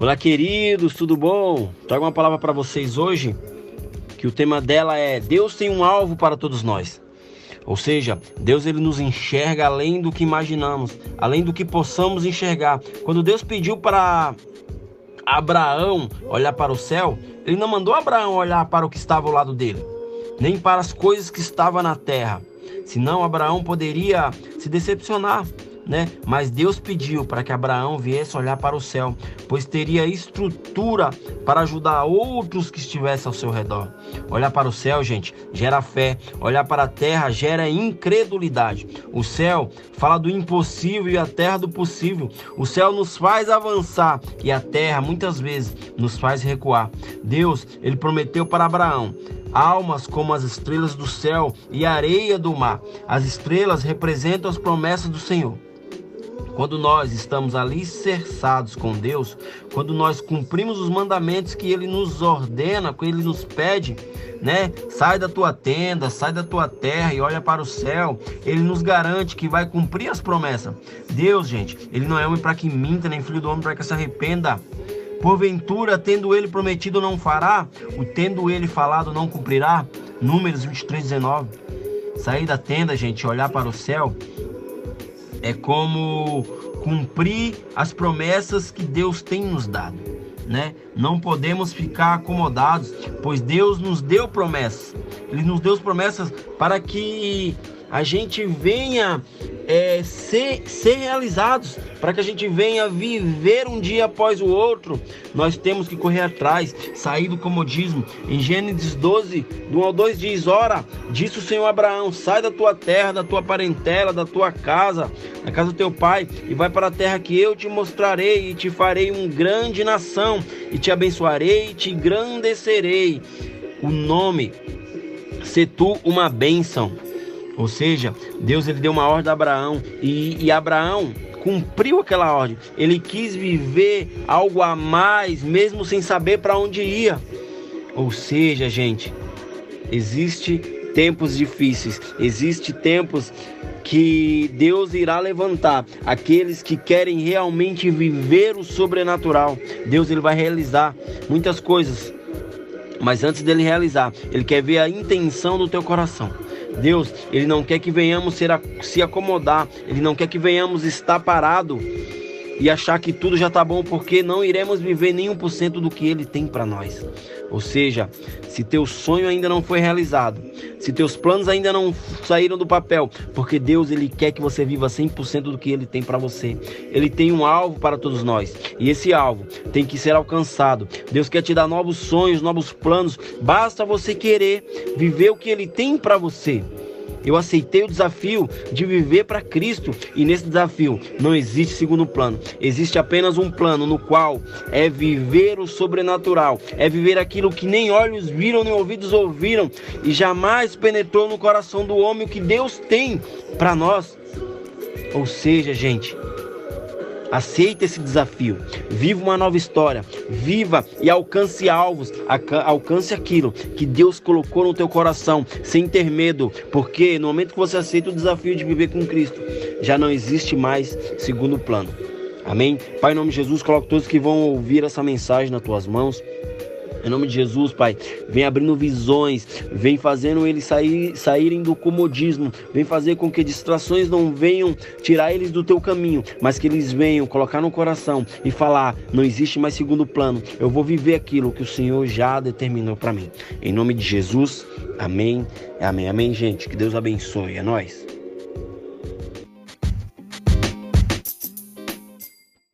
Olá, queridos, tudo bom? Trago uma palavra para vocês hoje, que o tema dela é Deus tem um alvo para todos nós. Ou seja, Deus ele nos enxerga além do que imaginamos, além do que possamos enxergar. Quando Deus pediu para Abraão olhar para o céu, ele não mandou Abraão olhar para o que estava ao lado dele, nem para as coisas que estavam na terra. Senão Abraão poderia se decepcionar né? Mas Deus pediu para que Abraão viesse olhar para o céu, pois teria estrutura para ajudar outros que estivessem ao seu redor. Olhar para o céu, gente, gera fé. Olhar para a terra gera incredulidade. O céu fala do impossível e a terra do possível. O céu nos faz avançar e a terra muitas vezes nos faz recuar. Deus, ele prometeu para Abraão almas como as estrelas do céu e a areia do mar. As estrelas representam as promessas do Senhor. Quando nós estamos alicerçados com Deus, quando nós cumprimos os mandamentos que Ele nos ordena, que Ele nos pede, né? Sai da tua tenda, sai da tua terra e olha para o céu. Ele nos garante que vai cumprir as promessas. Deus, gente, Ele não é homem para que minta, nem filho do homem para que se arrependa. Porventura, tendo ele prometido, não fará, o tendo ele falado, não cumprirá. Números 23, 19. Sair da tenda, gente, olhar para o céu é como cumprir as promessas que Deus tem nos dado. Né? Não podemos ficar acomodados, pois Deus nos deu promessas. Ele nos deu promessas para que a gente venha é, ser, ser realizados, para que a gente venha viver um dia após o outro, nós temos que correr atrás, sair do comodismo. Em Gênesis 12, do 1 ao 2 diz: Ora, disse o Senhor Abraão: sai da tua terra, da tua parentela, da tua casa, da casa do teu pai, e vai para a terra que eu te mostrarei, e te farei um grande nação, e te abençoarei, e te engrandecerei. O nome, se tu uma bênção ou seja, Deus ele deu uma ordem a Abraão e, e Abraão cumpriu aquela ordem. Ele quis viver algo a mais, mesmo sem saber para onde ia. Ou seja, gente, existe tempos difíceis, existe tempos que Deus irá levantar aqueles que querem realmente viver o sobrenatural. Deus ele vai realizar muitas coisas. Mas antes dele realizar, ele quer ver a intenção do teu coração. Deus, Ele não quer que venhamos ser, se acomodar, Ele não quer que venhamos estar parado e achar que tudo já está bom, porque não iremos viver nem um por cento do que Ele tem para nós. Ou seja, se teu sonho ainda não foi realizado, se teus planos ainda não saíram do papel, porque Deus ele quer que você viva 100% do que ele tem para você. Ele tem um alvo para todos nós, e esse alvo tem que ser alcançado. Deus quer te dar novos sonhos, novos planos. Basta você querer viver o que ele tem para você. Eu aceitei o desafio de viver para Cristo e nesse desafio não existe segundo plano. Existe apenas um plano no qual é viver o sobrenatural, é viver aquilo que nem olhos viram, nem ouvidos ouviram e jamais penetrou no coração do homem o que Deus tem para nós. Ou seja, gente, Aceite esse desafio. Viva uma nova história. Viva e alcance alvos. Alcance aquilo que Deus colocou no teu coração, sem ter medo, porque no momento que você aceita o desafio de viver com Cristo, já não existe mais segundo plano. Amém? Pai, em nome de Jesus, coloque todos que vão ouvir essa mensagem nas tuas mãos. Em nome de Jesus, Pai, vem abrindo visões, vem fazendo eles sair, saírem do comodismo, vem fazer com que distrações não venham tirar eles do teu caminho, mas que eles venham colocar no coração e falar: não existe mais segundo plano, eu vou viver aquilo que o Senhor já determinou para mim. Em nome de Jesus, amém, amém, amém, gente. Que Deus abençoe, é nós.